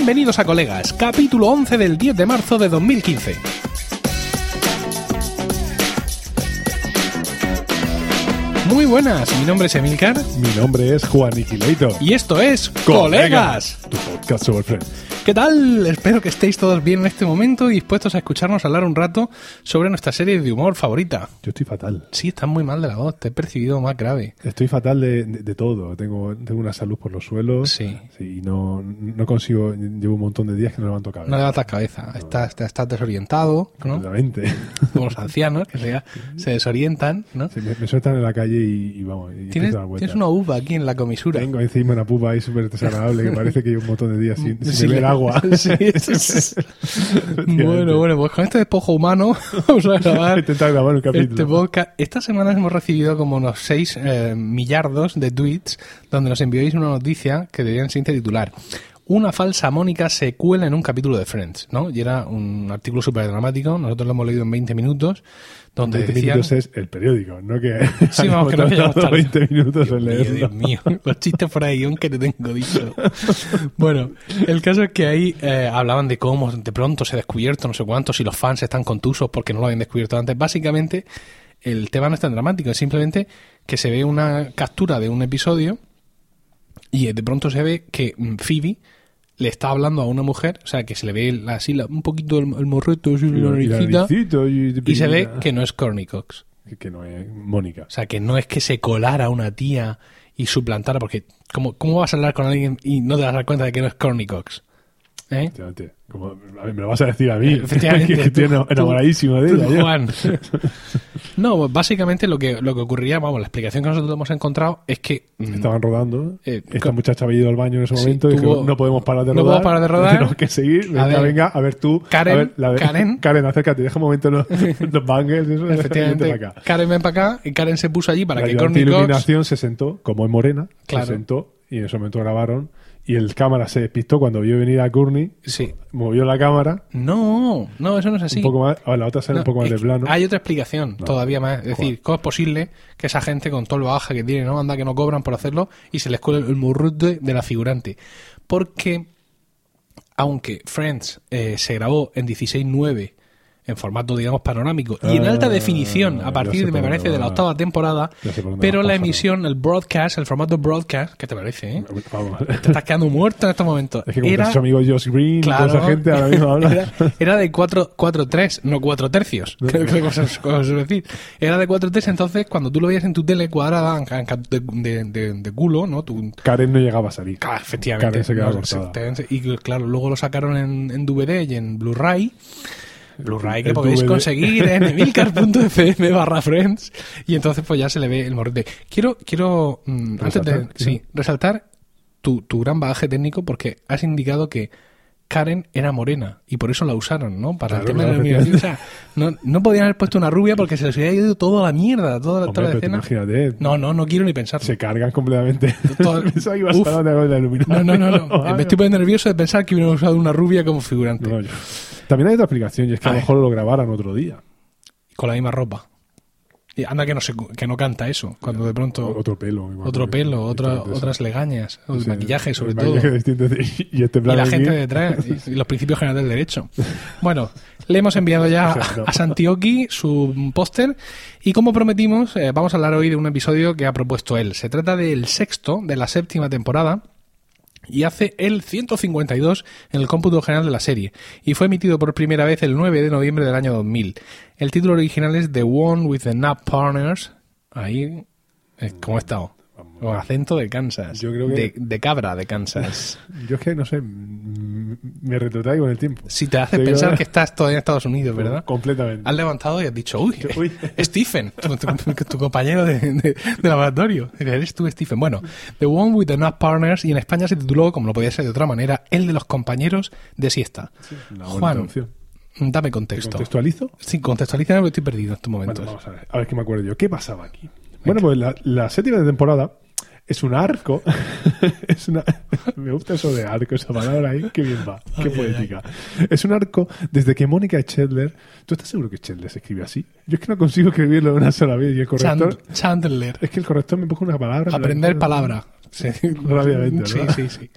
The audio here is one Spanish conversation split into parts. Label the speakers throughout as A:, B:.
A: Bienvenidos a Colegas, capítulo 11 del 10 de marzo de 2015. Muy buenas, mi nombre es Emilcar
B: Mi nombre es Juan Iquileito.
A: y esto es Colegas.
B: Tu podcast sobre.
A: ¿Qué tal? Espero que estéis todos bien en este momento y dispuestos a escucharnos hablar un rato sobre nuestra serie de humor favorita.
B: Yo estoy fatal.
A: Sí, estás muy mal de la voz, te he percibido más grave.
B: Estoy fatal de, de- de todo. Tengo, tengo una salud por los suelos.
A: Sí.
B: y no, no consigo. Llevo un montón de días que no levanto cabeza.
A: No levantas cabeza, estás, estás desorientado, ¿no?
B: Completamente.
A: Como los ancianos que se, se desorientan, ¿no?
B: Sí, me, me sueltan en la calle y, y vamos. Y
A: Tienes,
B: a
A: tienes una uva aquí en la comisura.
B: Tengo encima una pupa ahí súper desagradable que parece que llevo un montón de días sin, sin
A: Sí, le-
B: agua.
A: Sí, es- bueno, bueno, pues con este despojo humano vamos a grabar
B: Intentar grabar un capítulo.
A: este podcast. Esta semana hemos recibido como unos 6 millardos de tweets donde nos enviáis una noticia que deberían ser titular. Una falsa Mónica se cuela en un capítulo de Friends, ¿no? Y era un artículo súper dramático, nosotros lo hemos leído en 20 minutos, donde
B: 20
A: decían...
B: minutos es el periódico, no que
A: Sí, vamos, que no
B: tardado. 20 minutos en
A: Dios mío,
B: leerlo.
A: Dios mío, los chistes por ahí, aunque te tengo dicho. Bueno, el caso es que ahí eh, hablaban de cómo de pronto se ha descubierto no sé cuántos y los fans están contusos porque no lo habían descubierto antes. Básicamente, el tema no es tan dramático, es simplemente que se ve una captura de un episodio y de pronto se ve que mm, Phoebe le está hablando a una mujer, o sea, que se le ve así la- un poquito el, el morreto, así, la
B: Y la
A: naricita,
B: y,
A: y se ve que no es Corny Cox.
B: que, no es Mónica.
A: O sea, que no es que se colara una tía y suplantara, porque ¿cómo, cómo vas a hablar con alguien y no te vas a dar cuenta de que no es Corny Cox? ¿Eh?
B: Como, a ver, me lo vas a decir a mí.
A: Efectivamente,
B: que estoy
A: tú-
B: enamoradísimo de ella.
A: Juan. no, básicamente lo que, lo que ocurría, vamos, la explicación que nosotros hemos encontrado es que... mm,
B: Estaban rodando.
A: Eh,
B: Esta
A: co-
B: muchacha había ido al baño en ese
A: Sí,
B: momento y dijo, no podemos parar de
A: no
B: rodar.
A: podemos parar de rodar.
B: Tenemos que seguir. Venga,
A: ver,
B: venga, a ver tú.
A: Karen,
B: a ver, la
A: Karen.
B: Karen, acércate. Deja un momento los, los bangers. Eso,
A: Efectivamente,
B: para acá.
A: Karen ven para acá y Karen se puso allí para
B: la
A: que Cox...
B: iluminación se sentó, como es morena,
A: Claro.
B: se sentó y en ese momento grabaron. Y el cámara se despistó cuando vio venir a Courtney,
A: Sí.
B: movió la cámara
A: No, no, eso no es así.
B: un poco más. A la otra sale
A: No,
B: un poco más de plano.
A: Hay otra explicación todavía más. Es decir, ¿cómo es posible que esa gente con todo el bagaje que tiene, no anda que no cobran por hacerlo y se les cuele el murrute de la figurante? Porque, aunque Friends eh, se grabó en 16.9 en formato, digamos, panorámico y en
B: Ah,
A: alta definición a partir, de, me parece, de la
B: va.
A: octava temporada, pero la emisión, el broadcast, el formato broadcast, ¿qué te parece? eh? Te estás quedando muerto en estos momentos.
B: Es que como
A: Era-
B: amigo Josh Green,
A: Claro,
B: toda esa gente ahora mismo habla.
A: Era, era de 4 4-3, no 4 tercios. Creo que cosas, cosas decir. Era de 4-3, entonces cuando tú lo veías en tu tele cuadrada, de, de, de- de culo, ¿no? Tu,
B: Karen no llegaba a salir.
A: Ah, efectivamente.
B: Karen se quedaba
A: No,
B: cortada.
A: Y claro, luego lo sacaron en, en DVD y en Blu-ray. Blu-ray que podéis
B: DVD.
A: conseguir en emilcar.fm barra friends y entonces pues ya se le ve el morrete. Quiero, quiero mm, antes de
B: resaltar
A: tu, tu gran bagaje técnico porque has indicado que Karen era morena y por eso la usaron, ¿no? Para el
B: Claro,
A: tema de la iluminación. O sea, no, no podían haber puesto una rubia porque se les hubiera ido toda la mierda, toda,
B: Hombre,
A: toda la escena.
B: imagínate,
A: No, no, no quiero ni pensarlo.
B: se cargan completamente.
A: Todo-
B: Pensaba que ibas
A: Uf.
B: a la
A: No,
B: iluminación.
A: no, no, no. Me estoy poniendo nervioso de pensar que hubieran usado una rubia como figurante.
B: No, yo- También hay otra explicación y es que a
A: A
B: lo mejor lo grabaran otro día.
A: Con la misma ropa. Y anda que no se, que no canta eso. Cuando de pronto.
B: Otro pelo. igual,
A: otro pelo, otra, otras legañas, o
B: sí.
A: maquillaje sobre
B: El
A: todo.
B: y este
A: Y la gente detrás, y los principios generales del derecho. Bueno, le hemos enviado ya a Santioki su póster y como prometimos, eh, vamos a hablar hoy de un episodio que ha propuesto él. Se trata del sexto de la séptima temporada y hace el 152 en el cómputo general de la serie y fue emitido por primera vez el 9 de noviembre del año 2000. El título original es The One with the Nap Partners. Ahí, eh, ¿cómo he estado? Con acento de Kansas.
B: Yo creo que-
A: de, de cabra de Kansas.
B: Yo es que no sé, me retrotraigo en el tiempo.
A: Si te hace
B: Te digo-
A: pensar que estás todavía en Estados Unidos, ¿verdad?
B: Completamente.
A: Has levantado y has dicho, uy,
B: Uy.
A: Stephen, tu, tu- tu compañero de, de- de laboratorio. Eres tú, Stephen. Bueno, The One with the Not Partners, y en España se tituló, como no podía ser de otra manera, El de los compañeros de siesta. Juan, dame
B: ¿Te
A: contexto.
B: contextualizo?
A: Sí, contextualízame porque estoy perdido en estos
B: Bueno,
A: momentos.
B: vamos a ver. A ver qué me acuerdo yo. ¿Qué pasaba aquí? Bueno, pues la, la séptima temporada es un arco. es una, me gusta eso de arco, esa palabra ahí. Qué bien va. Qué
A: Ay,
B: poética. Es un arco desde que Mónica Chandler. ¿Tú estás seguro que Chandler se escribe así? Yo es que no consigo escribirlo una sola vez. Y el corrector.
A: Chand- Chandler.
B: Es que el corrector me coge una palabra. la-
A: Aprender palabra. Sí.
B: Rápidamente,
A: Sí, sí, sí.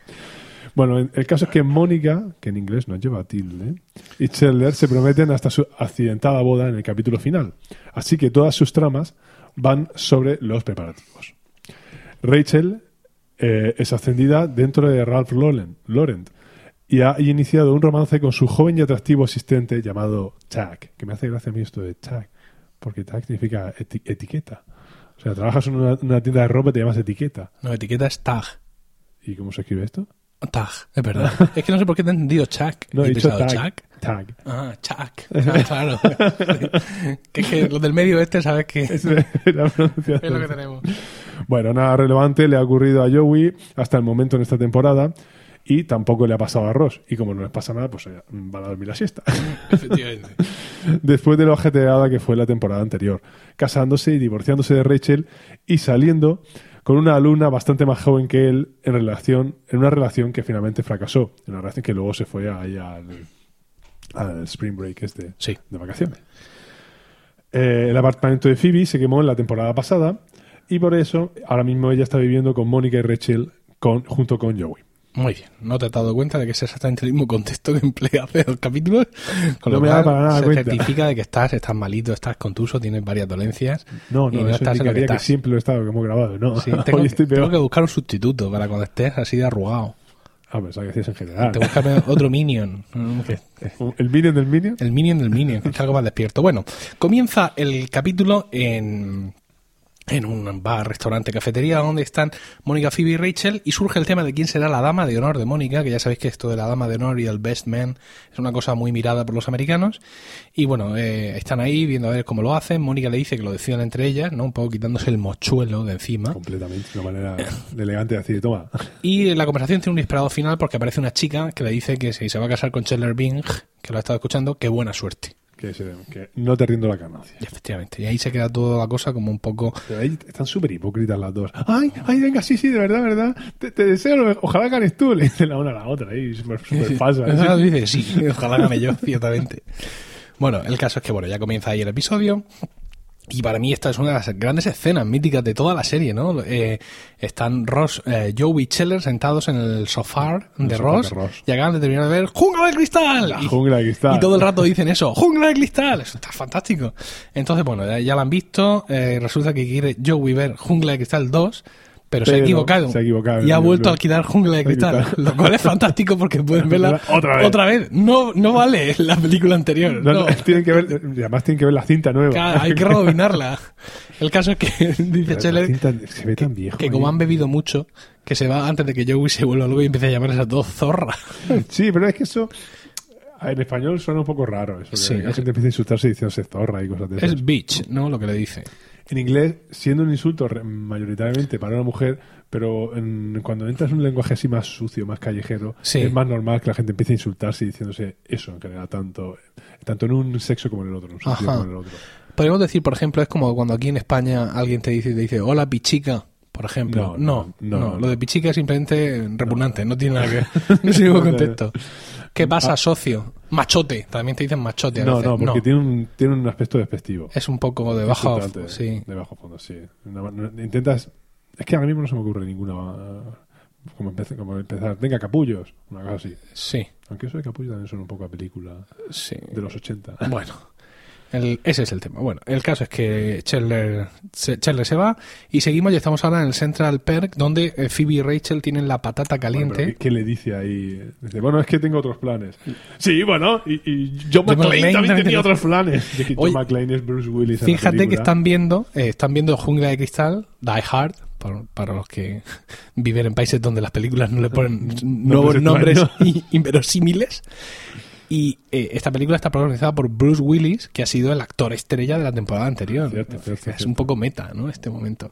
B: Bueno, el caso es que Mónica, que en inglés no lleva tilde, y Chandler se prometen hasta su accidentada boda en el capítulo final. Así que todas sus tramas van sobre los preparativos. Rachel eh, es ascendida dentro de Ralph Lauren, Laurent y ha iniciado un romance con su joven y atractivo asistente llamado Tag, que me hace gracia a mí esto de Tag, porque Tag significa eti- etiqueta. O sea, trabajas en una, una tienda de ropa y te llamas etiqueta.
A: No, etiqueta es tag.
B: ¿Y cómo se escribe esto?
A: Tag, es verdad. es que no sé por qué te he entendido Chuck.
B: No, he dicho
A: pensado,
B: tag.
A: Chuck.
B: Tag.
A: Ah, Chuck. Ah, claro. que es que los del medio este, ¿sabes qué?
B: Es la pronunciación.
A: Es lo que tenemos.
B: Bueno, nada relevante le ha ocurrido a Joey hasta el momento en esta temporada y tampoco le ha pasado a Ross. Y como no les pasa nada, pues van a dormir la siesta.
A: Efectivamente.
B: Después de lo ajetreada que fue la temporada anterior, casándose y divorciándose de Rachel y saliendo con una alumna bastante más joven que él en relación en una relación que finalmente fracasó, en una relación que luego se fue ahí al, al spring break este
A: Sí.
B: de vacaciones. Eh, el apartamento de Phoebe se quemó en la temporada pasada y por eso ahora mismo ella está viviendo con Mónica y Rachel con, junto con Joey.
A: Muy bien. No te has dado cuenta de que es exactamente el mismo contexto que emplea hace dos capítulos. Con
B: No
A: lo
B: me
A: cual,
B: da para nada
A: se
B: cuenta.
A: certifica de que estás, estás malito, estás contuso, tienes varias dolencias.
B: No,
A: y
B: no, eso
A: estás en lo que
B: siempre lo he estado que hemos grabado. No,
A: Sí, tengo,
B: hoy estoy
A: tengo que buscar un sustituto para cuando estés así de arrugado.
B: Ah, pensaba que decías en general.
A: Te buscarme otro minion.
B: ¿El minion del minion?
A: El minion del minion, que está algo más despierto. Bueno, comienza el capítulo en, en un bar, restaurante, cafetería, donde están Mónica, Phoebe y Rachel, y surge el tema de quién será la dama de honor de Mónica, que ya sabéis que esto de la dama de honor y el best man es una cosa muy mirada por los americanos. Y bueno, eh, están ahí viendo a ver cómo lo hacen. Mónica le dice que lo decidan entre ellas, ¿no? Un poco quitándose el mochuelo de encima.
B: Completamente, una manera elegante de decir, toma.
A: Y la conversación tiene un inesperado final porque aparece una chica que le dice que si se va a casar con Chandler Bing, que lo ha estado escuchando, qué buena suerte.
B: Que, se- que no te rindo la carnacia.
A: Y efectivamente. Y ahí se queda toda la cosa como un poco.
B: Pero ahí están súper hipócritas las dos. Ay, ay, venga, sí, sí, de verdad, de verdad. Te, te deseo lo. Ojalá ganes tú. Le dice la una a la otra ahí, súper falsa.
A: Ah, dice, sí, ojalá gane yo, ciertamente. Bueno, el caso es que bueno, ya comienza ahí el episodio. Y para mí esta es una de las grandes escenas míticas de toda la serie, ¿no? Eh, están Ross, eh, Joe y Scheller sentados en el sofá de, Ross,
B: de Ross.
A: y acaban de terminar de ver ¡Jungla de Cristal!
B: La
A: Y-
B: jungla de cristal.
A: Y todo el rato dicen eso, ¡Jungla de Cristal! Eso está fantástico. Entonces, bueno, ya, ya la han visto. eh, resulta que quiere Joey ver Jungla de Cristal 2, pero, se ha equivocado.
B: se ha equivocado.
A: Y ha vuelto a alquilar Jungla de Cristal. Lo cual es fantástico porque pueden verla
B: Otra vez.
A: No, no vale la película anterior.
B: No,
A: no.
B: no, tienen que ver, y además tienen que ver la cinta nueva.
A: Claro, hay que rebobinarla. El caso es que dice
B: cinta se ve tan viejo.
A: que como han bebido mucho, que se va antes de que Joey se vuelva loco y empiece a llamarles a todos zorra.
B: Sí, pero es que eso. En español suena un poco raro eso. que
A: Sí,
B: la
A: es-
B: gente empieza a insultarse diciéndose zorra y cosas de esas.
A: Es bitch, ¿no? Lo que le dice.
B: En inglés, siendo un insulto mayoritariamente para una mujer, pero en- cuando entras en un lenguaje así más sucio, más callejero,
A: Sí.
B: es más normal que la gente empiece a insultarse diciéndose eso en general, tanto, tanto en un sexo como en el otro, en un sentido como en el otro.
A: Podríamos decir, por ejemplo, es como cuando aquí en España alguien te dice, te dice hola pichica, por ejemplo. No,
B: No,
A: no,
B: no, no,
A: lo de pichica es simplemente repugnante, no tiene nada que ver. No
B: no.
A: contexto. ¿Qué pasa, socio? Machote, también te dicen machote a
B: No,
A: veces.
B: no, porque Tiene, un, tiene un aspecto despectivo.
A: Es un poco de bajo,
B: Insultante,
A: sí.
B: De bajo fondo, sí. No- no- intentas. Es que ahora mismo no se me ocurre ninguna. Como, empezar, como empezar. Venga, capullos. Una cosa así.
A: Sí,
B: Aunque eso de capullo también suena un poco a película
A: sí.
B: de los 80.
A: Bueno, el- ese es el tema. Bueno, el caso es que Chandler se, Chandler se va y seguimos y estamos ahora en el Central Perk donde eh, Phoebe y Rachel tienen la patata caliente.
B: ¿qué, qué le dice ahí? Dice, bueno, es que tengo otros planes. Sí, bueno, y, y John McClane también tenía otros planes. De que John
A: Oye,
B: McClane es Bruce Willis. en la
A: Fíjate que están viendo, eh, están viendo Jungla de Cristal, Die Hard, por- para los que viven en países donde las películas no le ponen nuevos nombres inverosímiles. Y eh, esta película está protagonizada por Bruce Willis, que ha sido el actor estrella de la temporada anterior.
B: Cierto, cierto,
A: es
B: cierto.
A: un poco meta, ¿no? Este momento.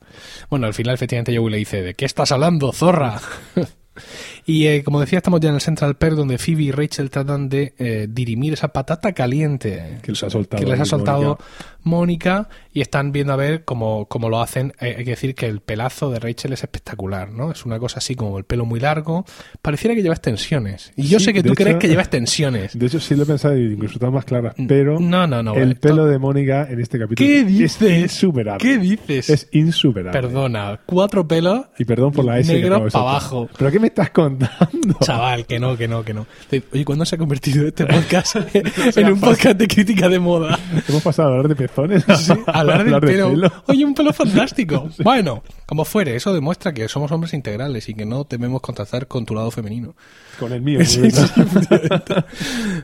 A: Bueno, al final, efectivamente, Joey le dice: ¿De qué estás hablando, zorra? y eh, como decía, estamos ya en el Central Perk, donde Phoebe y Rachel tratan de eh, dirimir esa patata caliente
B: Que les ha soltado.
A: que les ha
B: ahí
A: soltado
B: Mónica.
A: Y están viendo a ver cómo, cómo lo hacen. Eh, Hay que decir que el pelazo de Rachel es espectacular, ¿no? Es una cosa así como el pelo muy largo. Pareciera que lleva extensiones. Y yo
B: Sí,
A: sé que tú crees que lleva extensiones.
B: De hecho, sí lo he pensado y incluso están más claras. Pero
A: No, no, no.
B: el
A: vale.
B: pelo de Mónica en este capítulo
A: ¿Qué
B: es insuperable.
A: ¿Qué dices?
B: Es insuperable.
A: Perdona, cuatro pelos
B: Y perdón por la S. de
A: para abajo.
B: ¿Pero qué me estás contando? contando?
A: Chaval, que no, que no, que no. Oye, ¿cuándo se ha convertido este podcast en un podcast de crítica de moda?
B: Hemos pasado a hablar de pezones a,
A: Sí,
B: a
A: hablar pelo. Oye, un pelo fantástico. Bueno, como fuere, eso demuestra que somos hombres integrales y que no tememos contactar con tu lado femenino.
B: Con el mío.
A: Sí,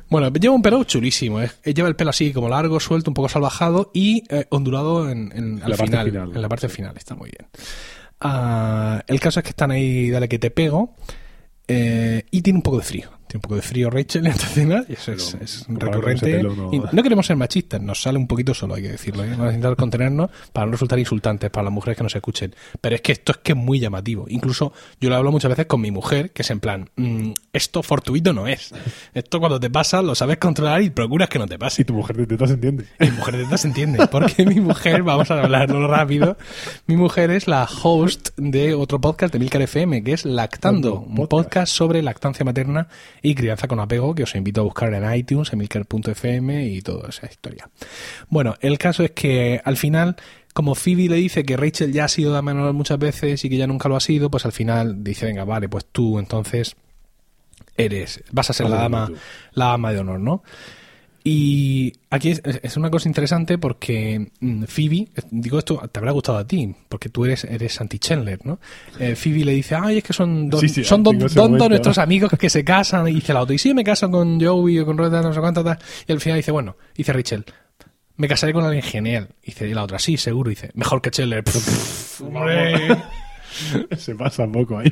A: bueno, lleva un pelo chulísimo. ¿eh? Lleva el pelo así como largo, suelto, un poco salvajado y eh, ondulado en, en- al
B: la parte
A: final,
B: final.
A: En la parte final, está muy bien. Ah, el caso es que están ahí, dale que te pego. eh, y tiene un poco de frío. Tiene un poco de frío Rachel en esta escena. Y eso es, recurrente.
B: no-
A: Y no queremos ser machistas, nos sale un poquito solo, hay que decirlo. ¿eh? Vamos a intentar contenernos para no resultar insultantes para las mujeres que nos escuchen. Pero es que esto es que es muy llamativo. Incluso yo lo hablo muchas veces con mi mujer, que es en plan, mm, esto fortuito no es. Esto cuando te pasa lo sabes controlar y procuras que no te pase.
B: Y tu mujer de tetas entiende.
A: Mi mujer de tetas se entiende, porque mi mujer, vamos a hablarlo rápido, mi mujer es la host de otro podcast de Milcar FM, que es Lactando, un
B: podcast
A: sobre lactancia materna y crianza con apego, que os invito a buscar en iTunes, en milcar.fm y toda esa historia. Bueno, el caso es que al final, como Phoebe le dice que Rachel ya ha sido dama de honor muchas veces y que ya nunca lo ha sido, pues al final dice, venga, vale, pues tú entonces eres, vas a ser la dama, la dama de honor, ¿no? Y aquí es, es una cosa interesante porque mm, Phoebe, eh, digo esto, te habrá gustado a ti, porque tú eres, eres anti-Chandler, ¿no? Eh, Phoebe le dice, ay, es que son dos,
B: Sí, sí,
A: son dos, nuestros amigos que se casan, y dice la otra, y sí, me caso con Joey o con Rota, no sé cuánto, tal. y al final dice, bueno, dice Rachel, me casaré con alguien genial. Y dice y la otra, sí, seguro, dice, mejor que Chandler. Pff.
B: Se pasa un poco ahí.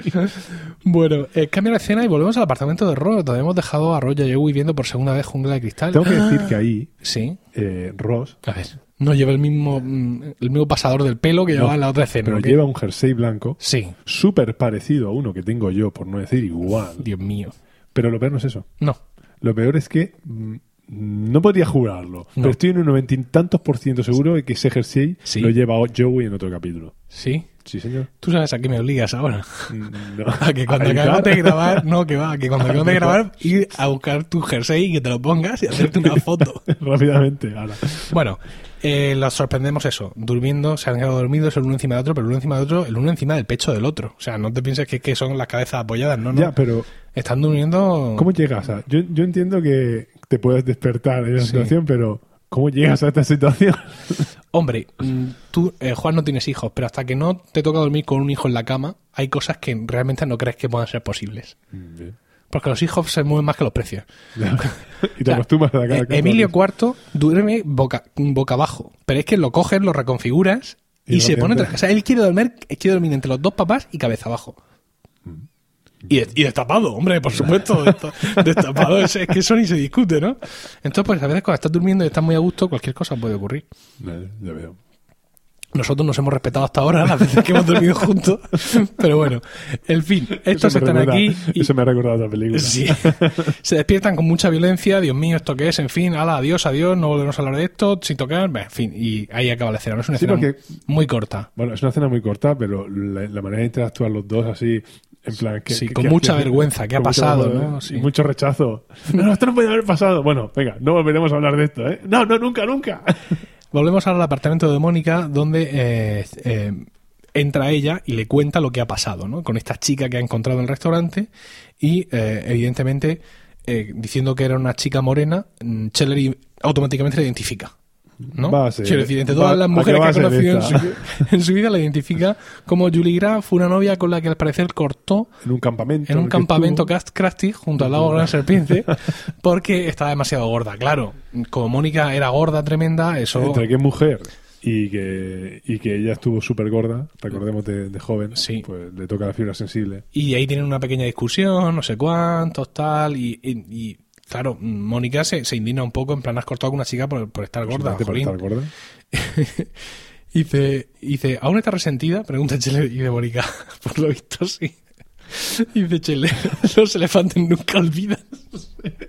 A: bueno, eh, cambia la escena y volvemos al apartamento de Ross, donde hemos dejado a Ross y a Joey viendo por segunda vez Jungla de Cristal.
B: Tengo que
A: Ah,
B: decir que ahí
A: Sí.
B: eh, Ross
A: A ver, no lleva el mismo mm, el mismo pasador del pelo que llevaba en la otra escena.
B: pero lleva un jersey blanco
A: Sí,
B: súper parecido a uno que tengo yo, por no decir igual.
A: Dios mío.
B: Pero lo peor no es eso.
A: No,
B: Lo peor es que mm, no podría jurarlo.
A: No.
B: Pero estoy en un noventa y tantos por ciento seguro de que ese jersey
A: Sí.
B: lo lleva Joey en otro capítulo.
A: sí.
B: Sí, señor.
A: Tú sabes a qué me obligas ahora.
B: Mm, No.
A: A que cuando
B: ¿A
A: acabemos de grabar, no, que va, que cuando acabemos de grabar, ir a buscar tu jersey y que te lo pongas y hacerte una foto.
B: Rápidamente, ahora.
A: Bueno, eh, los sorprendemos eso, durmiendo, se han quedado dormidos el uno encima del otro, pero el uno encima del otro, el uno encima del pecho del otro. O sea, no te pienses que, que son las cabezas apoyadas, no, no.
B: Ya, pero
A: Están durmiendo.
B: ¿cómo llegas a...? Yo, yo entiendo que te puedes despertar en esa
A: Sí.
B: situación, pero ¿cómo llegas a esta situación?
A: Hombre, mm, tú, eh, Juan, no tienes hijos, pero hasta que no te toca dormir con un hijo en la cama, hay cosas que realmente no crees que puedan ser posibles. Porque los hijos se mueven más que los precios.
B: Ya. y te acostumbras a la cara.
A: eh, Emilio IV duerme boca, boca abajo, pero es que lo coges, lo reconfiguras y,
B: Y
A: se pone. O sea, él quiere dormir, quiere dormir entre los dos papás y cabeza abajo. Y, de- y destapado, hombre, por supuesto. desta- Destapado, es, es que eso ni se discute, ¿no? Entonces, pues a veces cuando estás durmiendo y estás muy a gusto, cualquier cosa puede ocurrir.
B: Vale, ya veo.
A: Nosotros nos hemos respetado hasta ahora las veces que hemos dormido juntos. Pero bueno, en fin, estos están
B: recuerda-
A: aquí y
B: Eso me ha recordado otra película.
A: Sí. se despiertan con mucha violencia. Dios mío, ¿esto qué es? En fin, ala, adiós, adiós, no volvemos a hablar de esto, sin tocar. En fin, y ahí acaba la escena. No es una
B: Sí,
A: escena
B: porque-
A: muy corta.
B: Bueno, es una escena muy corta, pero la, la manera de interactuar los dos así, en plan... que
A: Sí,
B: que-
A: con
B: que-
A: mucha vergüenza, ¿qué ha pasado,
B: vergüenza,
A: no?
B: Y
A: Sí.
B: mucho rechazo. No, esto no puede haber pasado. Bueno, venga, no volveremos a hablar de esto, ¿eh? No, no, nunca, nunca.
A: Volvemos ahora al apartamento de Mónica, donde eh, eh, entra ella y le cuenta lo que ha pasado, ¿no? Con esta chica que ha encontrado en el restaurante y, eh, evidentemente, eh, diciendo que era una chica morena, mm, Scheller i- automáticamente la identifica. ¿No?
B: Va a ser-
A: Quiero decir, entre
B: va-
A: todas las
B: ¿a qué
A: mujeres que ha conocido en su, en su vida, la identifica como Julie Graf, una novia con la que al parecer cortó
B: En un campamento.
A: en un campamento junto al lago Gran Serpiente porque estaba demasiado gorda. Claro, como Mónica era gorda, tremenda, eso...
B: Entre es mujer y que, y que ella estuvo súper gorda, recordemos de, de joven,
A: Sí.
B: pues le toca la fibra sensible.
A: Y ahí tienen una pequeña discusión, no sé cuántos, tal, y, y- y, claro, Mónica se, se indigna un poco, en plan, has cortado con una chica por, por estar gorda,
B: por estar gorda.
A: Y dice, dice, ¿aún está resentida? Pregunta Chele y de Mónica, por lo visto sí. Y dice Chele, los elefantes nunca olvidan.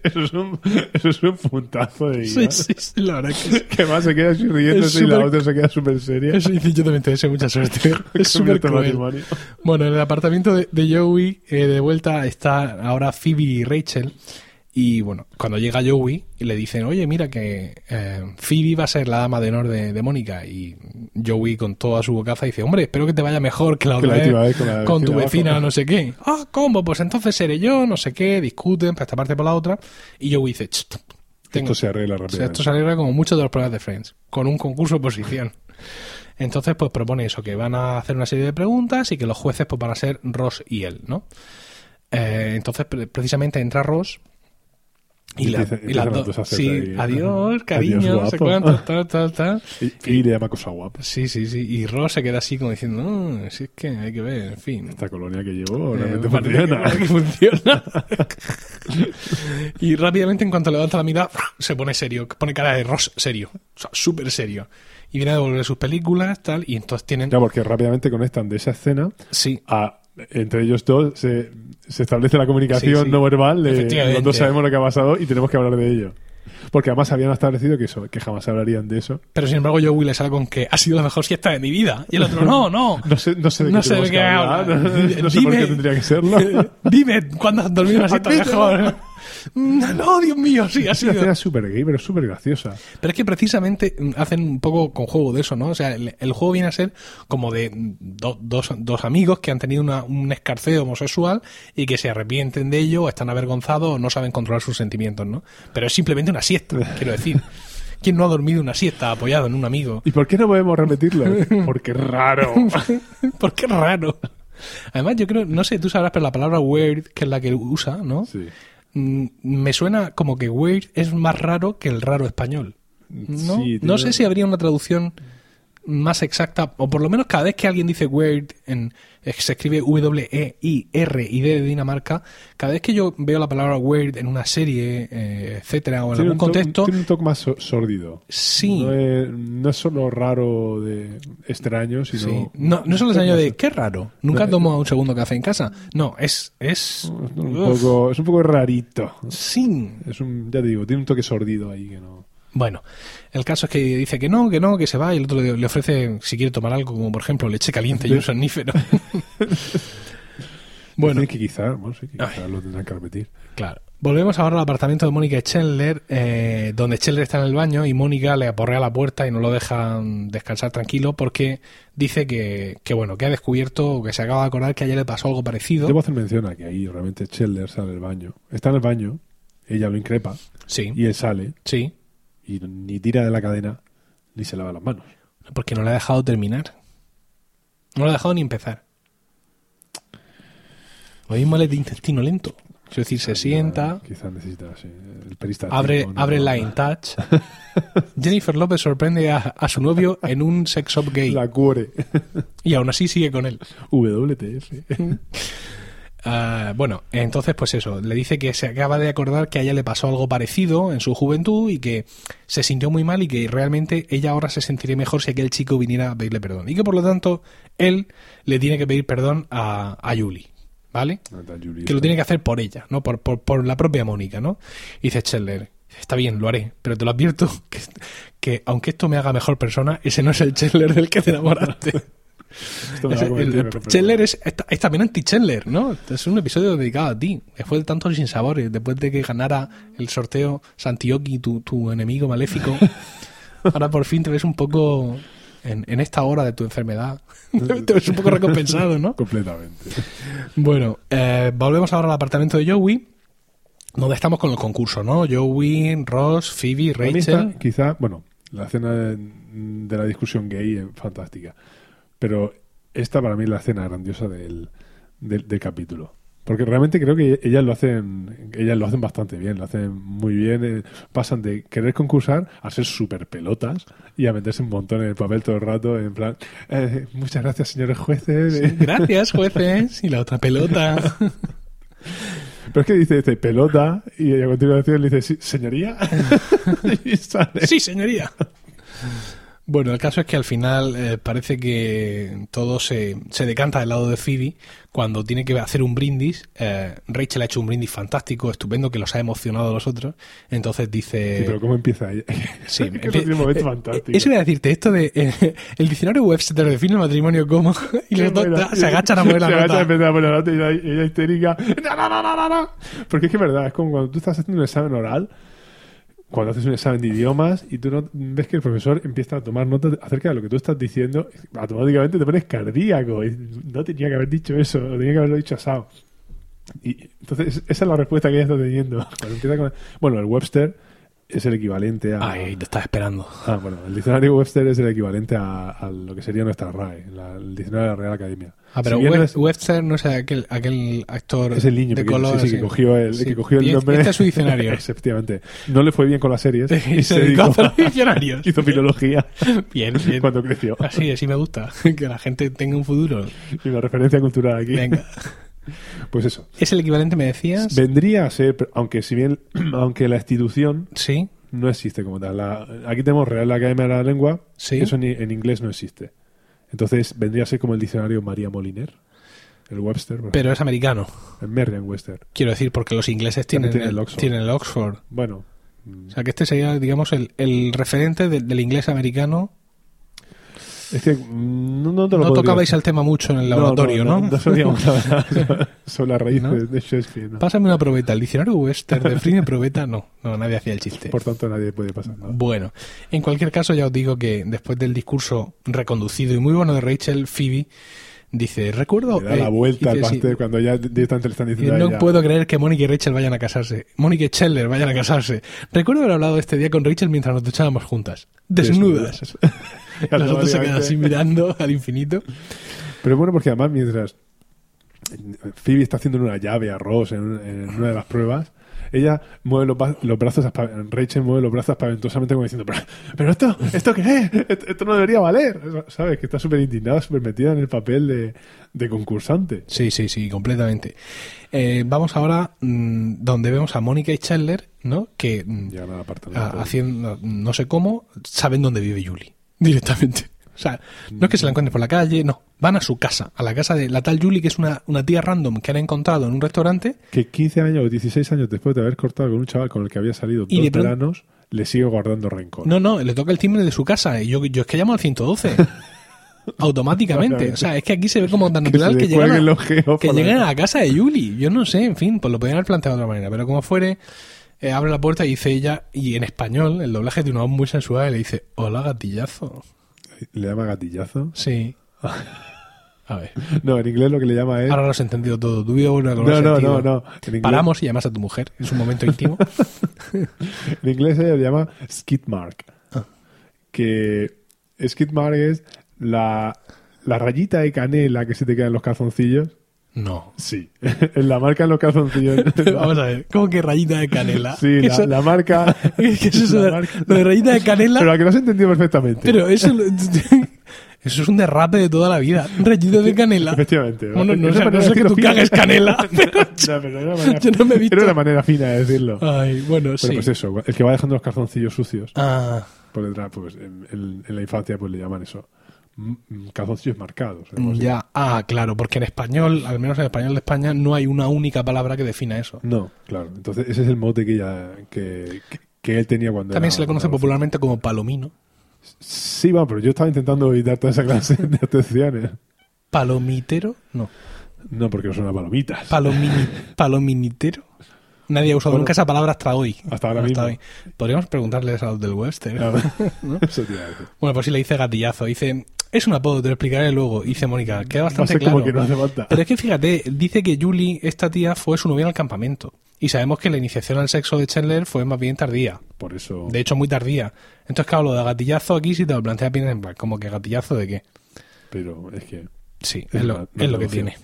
B: Eso es un, eso es un puntazo de
A: Sí, sí, sí, la verdad que
B: Que más se queda así riéndose
A: Es
B: y la otra se queda súper seria.
A: Eso dice, yo también te deseo mucha suerte. Es súper cruel. Bueno, en el apartamento de, de Joey, eh, de vuelta, está ahora Phoebe y Rachel. Y bueno, cuando llega Joey y le dicen, oye, mira que eh, Phoebe va a ser la dama de honor de, de Mónica. Y Joey con toda su bocaza dice, hombre, espero que te vaya mejor que la otra vez
B: vez con
A: tu
B: vecina
A: vecina,
B: abajo".
A: no sé qué. Ah, ¿cómo? Pues entonces seré yo, no sé qué, discuten por esta parte por la otra. Y Joey dice, "Ch, tengo-
B: Esto se arregla
A: o sea,
B: rápidamente.
A: esto se alegra como muchos de los programas de Friends, con un concurso de posición. Entonces, pues propone eso, que van a hacer una serie de preguntas y que los jueces pues van a ser Ross y él, ¿no? Eh, entonces, pre- precisamente entra Ross y, la- y las dos, sí,
B: ahí,
A: adiós, cariño,
B: adiós,
A: no sé cuánto, tal, tal, tal.
B: Y, y le llama cosa guapa.
A: Sí, sí, sí. Y Ross se queda así como diciendo, no, si es que hay que ver, en fin.
B: Esta colonia que llevo
A: Eh,
B: realmente
A: que-
B: funciona.
A: que funciona. y rápidamente, en cuanto levanta la mirada, se pone serio, pone cara de Ross serio, o sea, súper serio. Y viene a devolver sus películas, tal, y entonces tienen...
B: Claro, porque rápidamente conectan de esa escena
A: Sí,
B: a entre ellos dos se, se establece la comunicación
A: Sí, sí.
B: no verbal de los dos sabemos lo que ha pasado y tenemos que hablar de ello. Porque además habían establecido que eso, que jamás hablarían de eso.
A: pero sin embargo Joey le sale con que ha sido la mejor siesta de mi vida. Y el otro, no, no.
B: No sé, no sé de
A: No
B: qué
A: sé de
B: hablar.
A: habla.
B: No sé por
A: Dime.
B: qué tendría que serlo.
A: Dime, ¿cuándo has dormido una siesta mejor? No, Dios mío, sí, ha
B: Es una
A: sido.
B: escena súper gay, pero súper graciosa.
A: Pero es que precisamente mm, hacen un poco con juego de eso, ¿no? O sea, el, el juego viene a ser como de do- dos, dos amigos que han tenido una- un escarceo homosexual y que se arrepienten de ello, o están avergonzados o no saben controlar sus sentimientos, ¿no? Pero es simplemente una siesta, quiero decir. ¿Quién no ha dormido una siesta apoyado en un amigo?
B: ¿Y por qué no podemos repetirlo? Porque es raro.
A: ¿Por qué raro? Además, yo creo, no sé, tú sabrás, pero la palabra weird, que es la que usa, ¿no?
B: Sí.
A: Mm, me suena como que weird es más raro que el raro español. ¿no?
B: Sí,
A: no sé si habría una traducción más exacta, o por lo menos cada vez que alguien dice weird, en, eh, se escribe W-E-I-R y D de Dinamarca, cada vez que yo veo la palabra weird en una serie, eh, etcétera, o en
B: Tiene
A: algún contexto,
B: tiene un toque más so- sórdido.
A: sí.
B: No es, no es solo raro de extraño, sino.
A: sí. No, no solo el año de qué raro, nunca tomo un segundo café en casa. No, es. es
B: Un poco, es un poco rarito.
A: sí.
B: Es un, ya te digo, tiene un toque sordido ahí que no.
A: Bueno, el caso es que dice que no, que no, que se va y el otro le, le ofrece si quiere tomar algo, como por ejemplo leche caliente y un somnífero. bueno,
B: Dicen que quizá, bueno, sí, que quizá lo tendrán que repetir.
A: claro. Volvemos ahora al apartamento de Mónica y Chandler, eh, donde Chandler está en el baño y Mónica le aporrea la puerta y no lo deja descansar tranquilo porque dice que, que bueno, que ha descubierto o que se acaba de acordar que ayer le pasó algo parecido.
B: Debo hacer mención a que ahí realmente Chandler sale del baño. Está en el baño, ella lo increpa
A: Sí,
B: y él sale
A: sí,
B: y ni tira de la cadena ni se lava las manos.
A: porque no le ha dejado terminar. No le ha dejado ni empezar. Lo mismo es de intestino lento. Es decir, se sienta,
B: Quizás necesita sí, el perista.
A: abre, abre Line Touch. Jennifer López sorprende a, a su novio en un sex shop gay
B: La cuore.
A: y aún así sigue con él.
B: WTF.
A: Ah, bueno, entonces pues eso, le dice que se acaba de acordar que a ella le pasó algo parecido en su juventud y que se sintió muy mal y que realmente ella ahora se sentiría mejor si aquel chico viniera a pedirle perdón. Y que por lo tanto él le tiene que pedir perdón a, a Julie, ¿vale? que lo tiene que hacer por ella, ¿no? Por, por, por la propia Mónica, ¿no? Y dice Chandler, está bien, lo haré, pero te lo advierto que, que aunque esto me haga mejor persona, ese no es el Chandler del que te enamoraste. Chandler es, es, es también anti-Chandler, ¿no? Es un episodio dedicado a ti. Después de tantos sinsabores, después de que ganara el sorteo Santioki, tu, tu enemigo maléfico, ahora por fin te ves un poco en, en esta hora de tu enfermedad. te ves un poco recompensado, ¿no?
B: Completamente.
A: Bueno, eh, volvemos ahora al apartamento de Joey, donde estamos con el concurso, ¿no? Joey, Ross, Phoebe, Rachel.
B: quizá, bueno, la escena de, de la discusión gay es fantástica. Pero esta para mí es la escena grandiosa del, del, del capítulo. Porque realmente creo que ellas lo hacen, ellas lo hacen bastante bien, lo hacen muy bien. eh, pasan de querer concursar a ser súper pelotas y a meterse un montón en el papel todo el rato, en plan, eh, muchas gracias señores jueces.
A: Gracias, jueces. Y la otra pelota.
B: Pero es que dice, dice pelota y a continuación le dice, "Sí, señoría. y sale.
A: Sí, señoría. Bueno, el caso es que al final eh, parece que todo se, se decanta del lado de Phoebe cuando tiene que hacer un brindis. eh, Rachel ha hecho un brindis fantástico, estupendo, que los ha emocionado a los otros. Entonces dice...
B: Sí, pero ¿cómo empieza ahí?
A: Sí,
B: que eso tiene un momento fantástico.
A: Eso iba a decirte, esto de eh, el diccionario Webster define el matrimonio como y los dos se agachan a poner la
B: se agachan a
A: nota.
B: poner la nota y ella, ella histérica. No, no, no, no, no, no. Porque es que es verdad, es como cuando tú estás haciendo un examen oral, cuando haces un examen de idiomas y tú no ves que el profesor empieza a tomar notas acerca de lo que tú estás diciendo, automáticamente te pones cardíaco. No tenía que haber dicho eso, o tenía que haberlo dicho asado. Y entonces, esa es la respuesta que ella está teniendo. Cuando empieza con- bueno, el Webster es el equivalente a.
A: Ay, te estás esperando.
B: Ah, bueno, el diccionario Webster es el equivalente a, a lo que sería nuestra RAE, la- el diccionario de la Real Academia.
A: Ah, pero
B: Si
A: Web- Webster no es aquel, aquel actor
B: es el niño
A: de
B: pequeño,
A: color.
B: sí, sí, que cogió el,
A: Sí.
B: que cogió el nombre.
A: Este es su diccionario.
B: Efectivamente. No le fue bien con las series.
A: y se dedicó a hacer diccionarios.
B: hizo filología
A: Bien, bien.
B: cuando creció.
A: Así, así me gusta. Que la gente tenga un futuro.
B: Y una referencia cultural aquí.
A: Venga.
B: Pues eso.
A: ¿Es el equivalente, me decías?
B: Vendría a ser, aunque si bien, aunque la institución
A: Sí.
B: no existe como tal. La- aquí tenemos Real Academia de la Lengua,
A: Sí.
B: eso en, en inglés no existe. Entonces vendría a ser como el diccionario María Moliner, el Webster,
A: Pero es americano.
B: el Merriam-Webster.
A: Quiero decir, porque los ingleses tienen,
B: tiene
A: el, tienen el Oxford.
B: Bueno,
A: O sea, que este sería, digamos, el, el referente del inglés americano.
B: Es que no, no te lo
A: No
B: podría
A: tocabais el tema mucho en el laboratorio, ¿no?
B: No, sabíamos nada sobre la raíz de, de Shakespeare. ¿no?
A: Pásame una probeta. El diccionario Webster de de probeta, no. No, nadie hacía el chiste.
B: Por tanto, nadie puede pasar nada.
A: Bueno, en cualquier caso ya os digo que después del discurso reconducido y muy bueno de Rachel, Phoebe dice, recuerdo...
B: Le da
A: eh,
B: la vuelta al
A: sí,
B: pastel cuando ya directamente le están diciendo
A: no puedo creer que Mónica y Rachel vayan a casarse. Mónica y Scheller vayan a casarse. Recuerdo haber hablado este día con Rachel mientras nos duchábamos juntas. Desnudas. Las otras se quedan así mirando al infinito.
B: Pero bueno, porque además mientras Phoebe está haciendo una llave a Ross en una de las pruebas, ella mueve los, los brazos, Rachel mueve los brazos espaventosamente como diciendo, pero, pero esto, ¿esto qué es? Esto, esto no debería valer. ¿Sabes? Que está súper indignada, súper metida en el papel de, de concursante.
A: Sí, sí, sí, completamente. Eh, vamos ahora mm, donde vemos a Mónica y Chandler, ¿no? Que mm,
B: Llegan a la parte
A: a- haciendo no sé cómo, saben dónde vive Julie directamente. O sea, no es que se la encuentren por la calle, no. Van a su casa, a la casa de la tal Julie, que es una, una tía random que han encontrado en un restaurante.
B: Que 15 años o 16 años después de haber cortado con un chaval con el que había salido
A: Y
B: dos
A: de
B: veranos, le sigue guardando rencor.
A: No, no, le toca el timbre de su casa. Y yo, yo es que llamo al 112. Automáticamente. O sea, es que aquí se ve como tan
B: que
A: natural que,
B: le
A: llegan, a,
B: los
A: que lleguen a la casa de Julie. Yo no sé, en fin, pues lo podrían haber planteado de otra manera. Pero como fuere, eh, abre la puerta y dice ella, y en español, el doblaje de una voz muy sensual, y le dice, hola gatillazo.
B: Le llama gatillazo.
A: Sí. A ver.
B: No, en inglés lo que le llama es...
A: Ahora lo has entendido todo. Tu vida vuelve a
B: No, no, no, no. Inglés,
A: Paramos y llamas a tu mujer. Es un momento íntimo.
B: en inglés ella le llama skid mark.
A: Ah.
B: Que skid mark es la, la rayita de canela que se te queda en los calzoncillos.
A: No.
B: Sí. en la marca en los calzoncillos.
A: Vamos a ver. ¿Cómo que rayita de canela?
B: Sí,
A: ¿Qué
B: la,
A: eso-
B: la marca...
A: ¿Qué es eso
B: la
A: de-
B: marca-
A: lo de rayita de canela?
B: Pero a que lo has entendido perfectamente.
A: Pero eso, lo- eso es un derrape de toda la vida. Un rayito de canela.
B: Efectivamente.
A: Bueno, no
B: Es
A: sé,
B: una
A: no sé que tú
B: fina.
A: cagues canela. Pero
B: No, pero era manera-
A: yo no me he visto.
B: Era una manera fina de decirlo.
A: Ay, bueno,
B: Pero
A: sí.
B: pues eso, el que va dejando los calzoncillos sucios
A: Ah,
B: por detrás, pues en, en- en la infancia pues le llaman eso. Calzoncillos marcados.
A: ya. Ah, claro, porque en español, al menos en español de España, no hay una única palabra que defina eso.
B: No, claro. Entonces ese es el mote que, ella, que, que, que él tenía cuando
A: También
B: era
A: se le conoce popularmente como palomino.
B: Sí, va, pero yo estaba intentando evitar toda esa clase de atenciones.
A: ¿Palomitero? No.
B: No, porque no son las palomitas.
A: Palomini, ¿Palominitero? Nadie ha usado
B: Bueno,
A: nunca esa palabra hasta hoy.
B: hasta ahora mismo.
A: hoy. Podríamos preguntarles a los del Webster.
B: Decir.
A: Bueno, pues si le dice gatillazo. Dice, es un apodo, te lo explicaré luego. Dice Mónica, queda bastante claro.
B: como que no hace falta.
A: Pero es que fíjate, dice que Julie, esta tía, fue su novia en el campamento. Y sabemos que la iniciación al sexo de Chandler fue más bien tardía.
B: Por eso...
A: De hecho, muy tardía. Entonces, claro, lo de gatillazo aquí, si te lo planteas bien, en plan, como que gatillazo de qué.
B: Pero es que...
A: Sí,
B: Es
A: es, lo, es que tiene.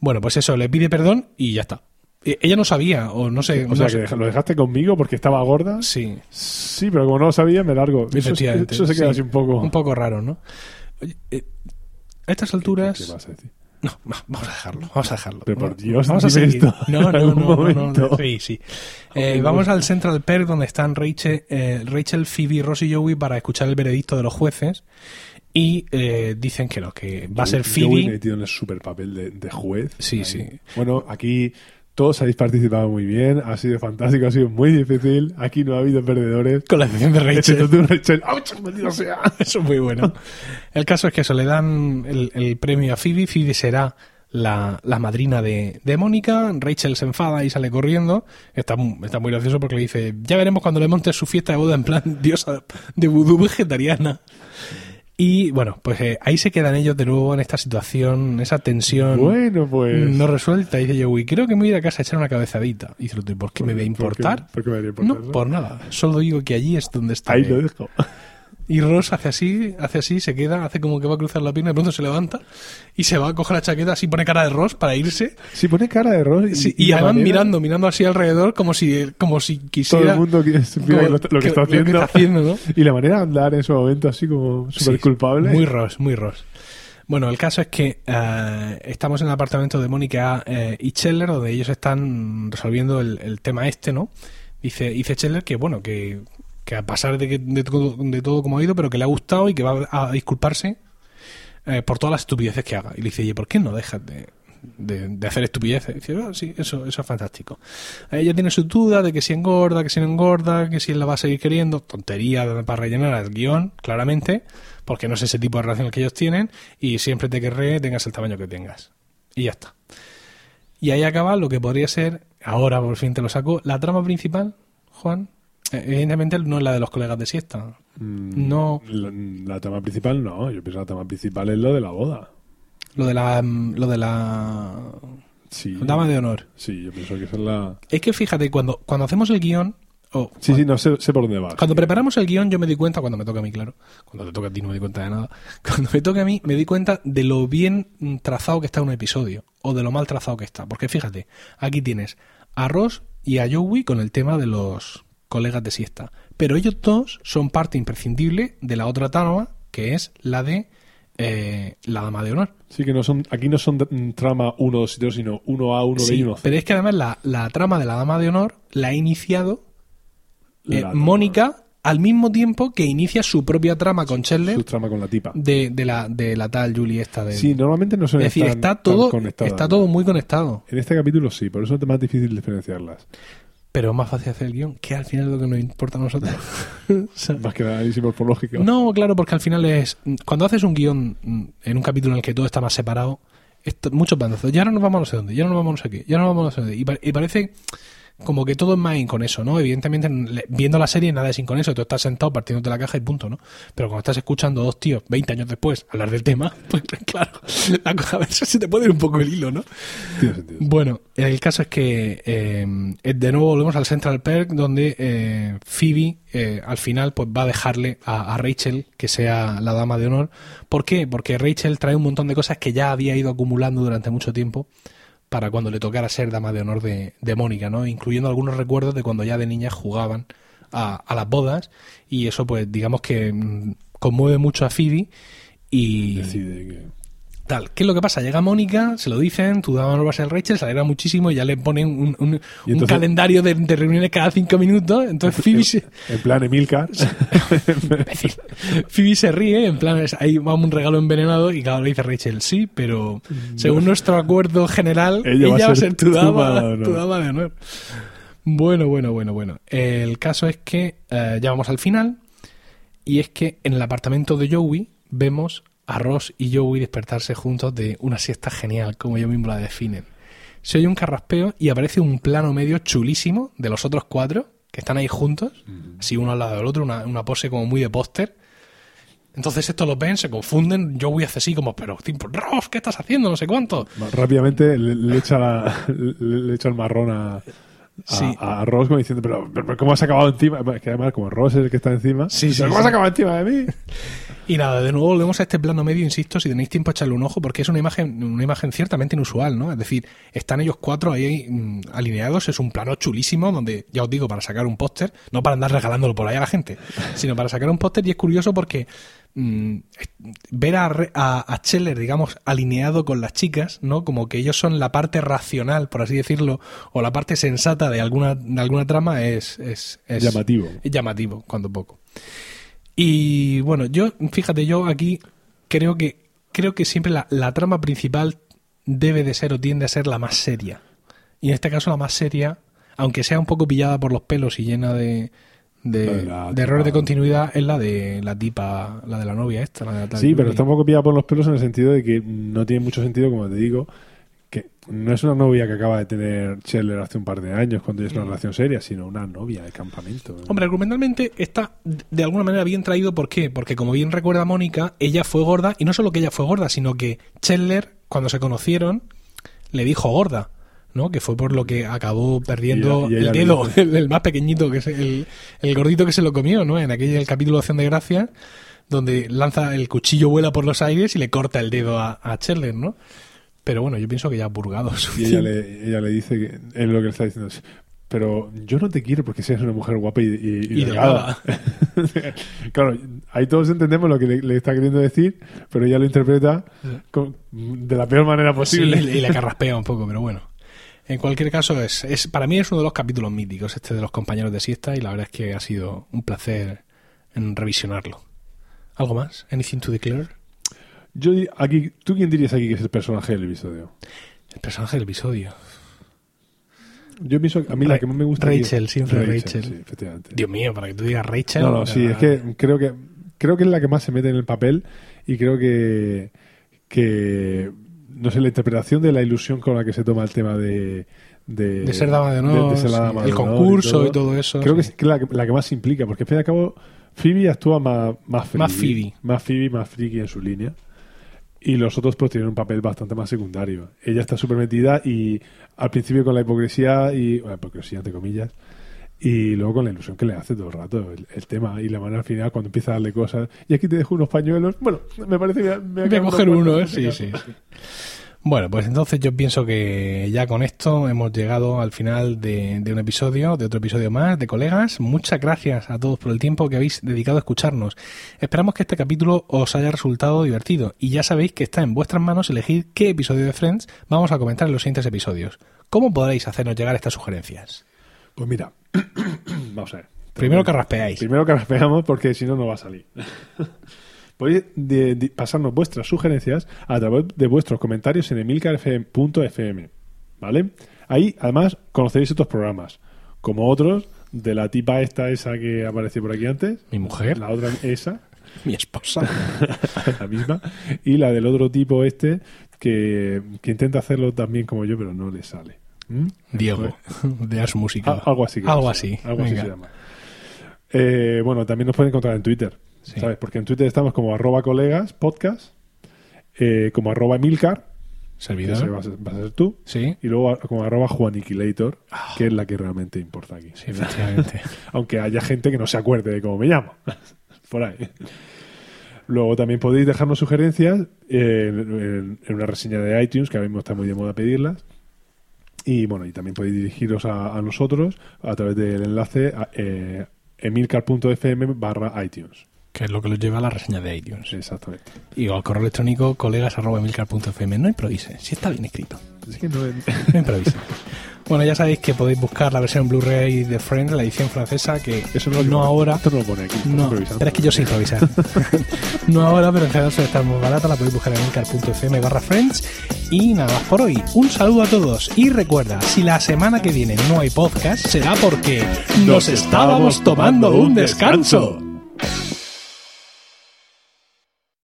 A: Bueno, pues eso, le pide perdón y ya está. E- Ella no sabía, o no sé.
B: O
A: no
B: sea,
A: sé.
B: que lo dejaste conmigo porque estaba gorda.
A: Sí,
B: Sí, pero como no lo sabía, me largo. Eso, eso se queda
A: sí.
B: así un poco...
A: Un poco raro, ¿no? Eh, a estas
B: ¿Qué,
A: alturas.
B: qué decir?
A: No, vamos a dejarlo, vamos a dejarlo.
B: Pero por Dios,
A: vamos a seguir.
B: esto
A: No, no, no, no, no, sí, sí. Eh, vamos al Central Perk donde están Rachel, eh, Rachel, Phoebe, Ross y Joey para escuchar el veredicto de los jueces y eh, dicen que no, que va a ser Phoebe.
B: metido en el super papel de, de juez.
A: Sí,
B: Ahí.
A: sí.
B: Bueno, aquí todos habéis participado muy bien, ha sido fantástico, ha sido muy difícil. Aquí no ha habido perdedores.
A: Con la excepción de Rachel.
B: tú, Rachel. ¡Maldito sea!
A: Eso es muy bueno. El caso es que eso, le dan el, el premio a Phoebe. Phoebe será la, la madrina de, de Mónica. Rachel se enfada y sale corriendo. Está, está muy gracioso porque le dice, ya veremos cuando le montes su fiesta de boda en plan diosa de vudú vegetariana. Y bueno, pues eh, ahí se quedan ellos de nuevo en esta situación, esa tensión
B: Bueno, pues.
A: no resuelta. Y dice Joey, creo que me voy a ir a casa a echar una cabezadita. Y dice, ¿por qué me va a importar?
B: ¿Por qué, por qué me va a importar?
A: No, por nada. Solo digo que allí es donde está.
B: Ahí lo dejo.
A: Y Ross hace así, hace así, se queda, hace como que va a cruzar la pierna, de pronto se levanta y se va a coger la chaqueta, así pone cara de Ross para irse.
B: Si pone cara de error y,
A: Sí, y,
B: la
A: además
B: manera-
A: mirando, mirando así alrededor como si, como si
B: Todo
A: quisiera.
B: el mundo quiere
A: como-
B: lo, lo que está haciendo.
A: haciendo, ¿no?
B: Y la manera de andar en su momento así como súper
A: Sí,
B: culpable.
A: Muy Ross, muy Ross. Bueno, el caso es que eh, estamos en el apartamento de Mónica eh, y Scheller, donde ellos están resolviendo el, el tema este, ¿no? Dice, dice Scheller que, bueno, que, que a pesar de, que, de, todo, de todo como ha ido, pero que le ha gustado y que va a disculparse eh, por todas las estupideces que haga. Y le dice, oye, ¿por qué no dejas de, hacer estupideces? Dice, "Ah, sí, eso, es fantástico. Ella tiene su duda de que si engorda, que si no engorda, que si la va a seguir queriendo. Tontería para rellenar el guion, claramente, porque no es ese tipo de relación que ellos tienen y siempre te querré, tengas el tamaño que tengas. Y ya está. Y ahí acaba lo que podría ser, ahora por fin te lo saco, la trama principal, Juan. Evidentemente no es la de los colegas de siesta.
B: Mm,
A: No.
B: La, la trama principal no. Yo pienso que la trama principal es lo de la boda.
A: Lo de la, mm, lo de la
B: Sí.
A: dama de honor.
B: Sí, yo pienso que esa es la.
A: Es que fíjate, cuando, cuando hacemos el guion, o
B: Sí, sí, no sé, sé por dónde vas.
A: Cuando preparamos el guion, yo me di cuenta, cuando me toca a mí, claro. Cuando te toca a ti, no me di cuenta de nada. Cuando me toca a mí, me di cuenta de lo bien trazado que está un episodio. O de lo mal trazado que está. Porque fíjate, aquí tienes a Ross y a Joey con el tema de los colegas de siesta. Pero ellos dos son parte imprescindible de la otra trama, que es la de eh, la dama de honor.
B: Sí, que no son, aquí no son mm, trama 1, 2 y 2, sino 1A, 1B
A: Sí,
B: y 1C.
A: pero es que además la, la trama de la dama de honor la ha iniciado eh,
B: La-
A: Mónica al mismo tiempo que inicia su propia trama con Chandler
B: Su trama con la tipa.
A: de, de la, de la tal Julie esta de...
B: Sí, normalmente no
A: es
B: suelen
A: decir, está todo, está todo muy conectado.
B: En este capítulo sí, por eso es más difícil diferenciarlas.
A: Pero es más fácil hacer el guion, que al final es lo que nos importa a nosotros.
B: Más que análisis por lógica.
A: no, claro, porque al final es... Cuando haces un guion mm, en un capítulo en el que todo está más separado, esto, muchos bandazos. Ya no nos vamos a no sé dónde, ya no nos vamos a no sé qué, ya no nos vamos a no sé dónde. Y, pa- y parece como que todo es más con eso, ¿no? Evidentemente, viendo la serie nada es sin con eso. Tú estás sentado partiéndote la caja y punto, ¿no? Pero cuando estás escuchando a dos tíos 20 años después hablar del tema, pues claro, la cosa a veces se te puede ir un poco el hilo, ¿no? Bueno, el caso es que eh, de nuevo volvemos al Central Perk donde eh, Phoebe eh, al final pues va a dejarle a, a Rachel que sea la dama de honor. ¿Por qué? Porque Rachel trae un montón de cosas que ya había ido acumulando durante mucho tiempo para cuando le tocara ser dama de honor de, de Mónica, ¿no? Incluyendo algunos recuerdos de cuando ya de niñas jugaban a, a las bodas y eso pues digamos que mm, conmueve mucho a Phoebe y
B: Decide que.
A: Tal, ¿qué es lo que pasa? Llega Mónica, se lo dicen, tu dama no va a ser Rachel, se alegra muchísimo y ya le ponen un, calendario de, de reuniones cada cinco minutos. Entonces Phoebe se,
B: En plan Emilcar.
A: Phoebe se ríe, en plan, es- ahí va un regalo envenenado y claro, le dice Rachel, sí, pero según nuestro acuerdo general, ella, va a ser, dama, tu dama de honor. Bueno, bueno, bueno, bueno. El caso es que eh, ya vamos al final y es que en el apartamento de Joey vemos a Ross y Joey despertarse juntos de una siesta genial, como ellos mismos la definen. Se oye un carraspeo y aparece un plano medio chulísimo de los otros cuatro que están ahí juntos, así uno al lado del otro, una, una pose como muy de póster. Entonces estos los ven, se confunden, Joey hace así como, pero tipo, Ross, ¿qué estás haciendo? No sé cuánto.
B: Rápidamente le, le echa la- le, le echa el marrón a, a,
A: Sí.
B: a Ross como diciendo, pero, pero ¿cómo has acabado encima? Es que además como Ross es el que está encima,
A: Sí, sí,
B: ¿cómo has acabado encima de mí?
A: Y nada, de nuevo volvemos a este plano medio, insisto, si tenéis tiempo a echarle un ojo, porque es una imagen, una imagen ciertamente inusual, ¿no? Es decir, están ellos cuatro ahí mm, alineados, es un plano chulísimo, donde, ya os digo, para sacar un póster, no para andar regalándolo por ahí a la gente, sino para sacar un póster, y es curioso porque mm, ver a, a, a Scheller, digamos, alineado con las chicas, ¿no? Como que ellos son la parte racional, por así decirlo, o la parte sensata de alguna, de alguna trama, es, es, es
B: Llamativo.
A: llamativo, cuando poco. Y bueno, yo, fíjate, yo aquí creo que creo que siempre la, la trama principal debe de ser o tiende a ser la más seria. Y en este caso la más seria, aunque sea un poco pillada por los pelos y llena de, de, errores de continuidad, es la de la tipa, la de la novia esta. La de la
B: Sí, pero está un poco pillada por los pelos en el sentido de que no tiene mucho sentido, como te digo, que no es una novia que acaba de tener Scheller hace un par de años cuando es una relación seria, sino una novia de campamento.
A: Hombre, argumentalmente está de alguna manera bien traído. ¿Por qué? Porque como bien recuerda Mónica, ella fue gorda, y no solo que ella fue gorda, sino que Chandler, cuando se conocieron, le dijo gorda, ¿no? Que fue por lo que acabó perdiendo
B: Y ella- y ella
A: el dedo, el, el más pequeñito, que es el, el gordito que se lo comió, ¿no? En aquel el capítulo de Acción de Gracias, donde lanza el cuchillo, vuela por los aires y le corta el dedo a, a Chandler, ¿no? Pero bueno, yo pienso que ya ha purgado
B: Y ella le, ella le dice que es lo que le está diciendo. es, Pero yo no te quiero porque seas una mujer guapa y, y- y delgada. claro, ahí todos entendemos lo que le, le está queriendo decir, pero ella lo interpreta con- de la peor manera
A: Sí,
B: posible.
A: y le carraspea un poco, pero bueno. En cualquier caso, es, es para mí es uno de los capítulos míticos, este de los compañeros de siesta, y la verdad es que ha sido un placer en revisionarlo. ¿Algo más? ¿Anything to declare?
B: Yo aquí, ¿Tú quién dirías aquí que es el personaje del episodio?
A: El personaje del episodio.
B: Yo pienso que a mí la
A: Ra-
B: que más me gusta
A: Rachel, siempre Rachel.
B: Sí, efectivamente.
A: Dios mío, para que tú digas Rachel.
B: No, no, sí, es que creo que creo que es la que más se mete en el papel y creo que que no sé la interpretación de la ilusión con la que se toma el tema de de,
A: De ser dama de honor, sí, el
B: de honor
A: concurso y todo eso,
B: Creo que
A: sí.
B: es la, que- la que más se implica, porque al fin y al cabo Phoebe actúa más más friki,
A: Más Phoebe.
B: más Phoebe, más friki en su línea. Y los otros pues tienen un papel bastante más secundario. Ella está súper metida y al principio con la hipocresía y bueno, hipocresía entre comillas y luego con la ilusión que le hace todo el rato el, el tema y la manera al final cuando empieza a darle cosas y aquí te dejo unos pañuelos bueno me parece que me
A: Voy a coger uno, ¿eh? Sí, sí, sí. Bueno, pues entonces yo pienso que ya con esto hemos llegado al final de, de un episodio, de otro episodio más, de colegas. Muchas gracias a todos por el tiempo que habéis dedicado a escucharnos. Esperamos que este capítulo os haya resultado divertido y ya sabéis que está en vuestras manos elegir qué episodio de Friends vamos a comentar en los siguientes episodios. ¿Cómo podréis hacernos llegar estas sugerencias?
B: pues mira vamos a ver
A: Primero que raspeáis.
B: primero que raspeamos porque si no no va a salir podéis de- de pasarnos vuestras sugerencias a través de vuestros comentarios en emilcarfm.fm ¿vale? ahí además conoceréis otros programas como otros de la tipa esta esa que apareció por aquí antes
A: Mi mujer,
B: la otra esa
A: mi esposa.
B: la misma y la del otro tipo este que, que intenta hacerlo también como yo pero no le sale ¿Mm?
A: Diego, de As Música.
B: Al- algo así
A: Algo así.
B: algo así se llama Eh, bueno también nos pueden encontrar en Twitter
A: Sí.
B: ¿sabes? porque en Twitter estamos como arroba colegas podcast eh, como arroba emilcar que
A: Servidor.
B: ese va a ser, va a ser tú
A: Sí,
B: y luego como arroba juaniquilator que es la que realmente importa aquí
A: sí, efectivamente.
B: aunque haya gente que no se acuerde de cómo me llamo. Por ahí. Luego también podéis dejarnos sugerencias eh, en, en- en una reseña de iTunes, que ahora mismo está muy de moda pedirlas. Y bueno, y también podéis dirigiros a, a nosotros a través del enlace a, eh, emilcar.fm barra iTunes.
A: Que es lo que los lleva a la reseña de iTunes.
B: Exactamente.
A: Y al correo electrónico colegas.emilcar.fm. No improvise, si está bien escrito.
B: Es que no,
A: No improvise. bueno, ya sabéis que podéis buscar la versión Blu-ray de Friends, la edición francesa, que
B: eso no,
A: ahora.
B: Esto no lo pone aquí.
A: No, pero es que yo sé improvisar. no ahora, pero en general suele estar muy barata. La podéis buscar en emilcar.fm barra friends. Y nada más por hoy. Un saludo a todos. Y recuerda, si la semana que viene no hay podcast, será porque nos estábamos tomando un descanso.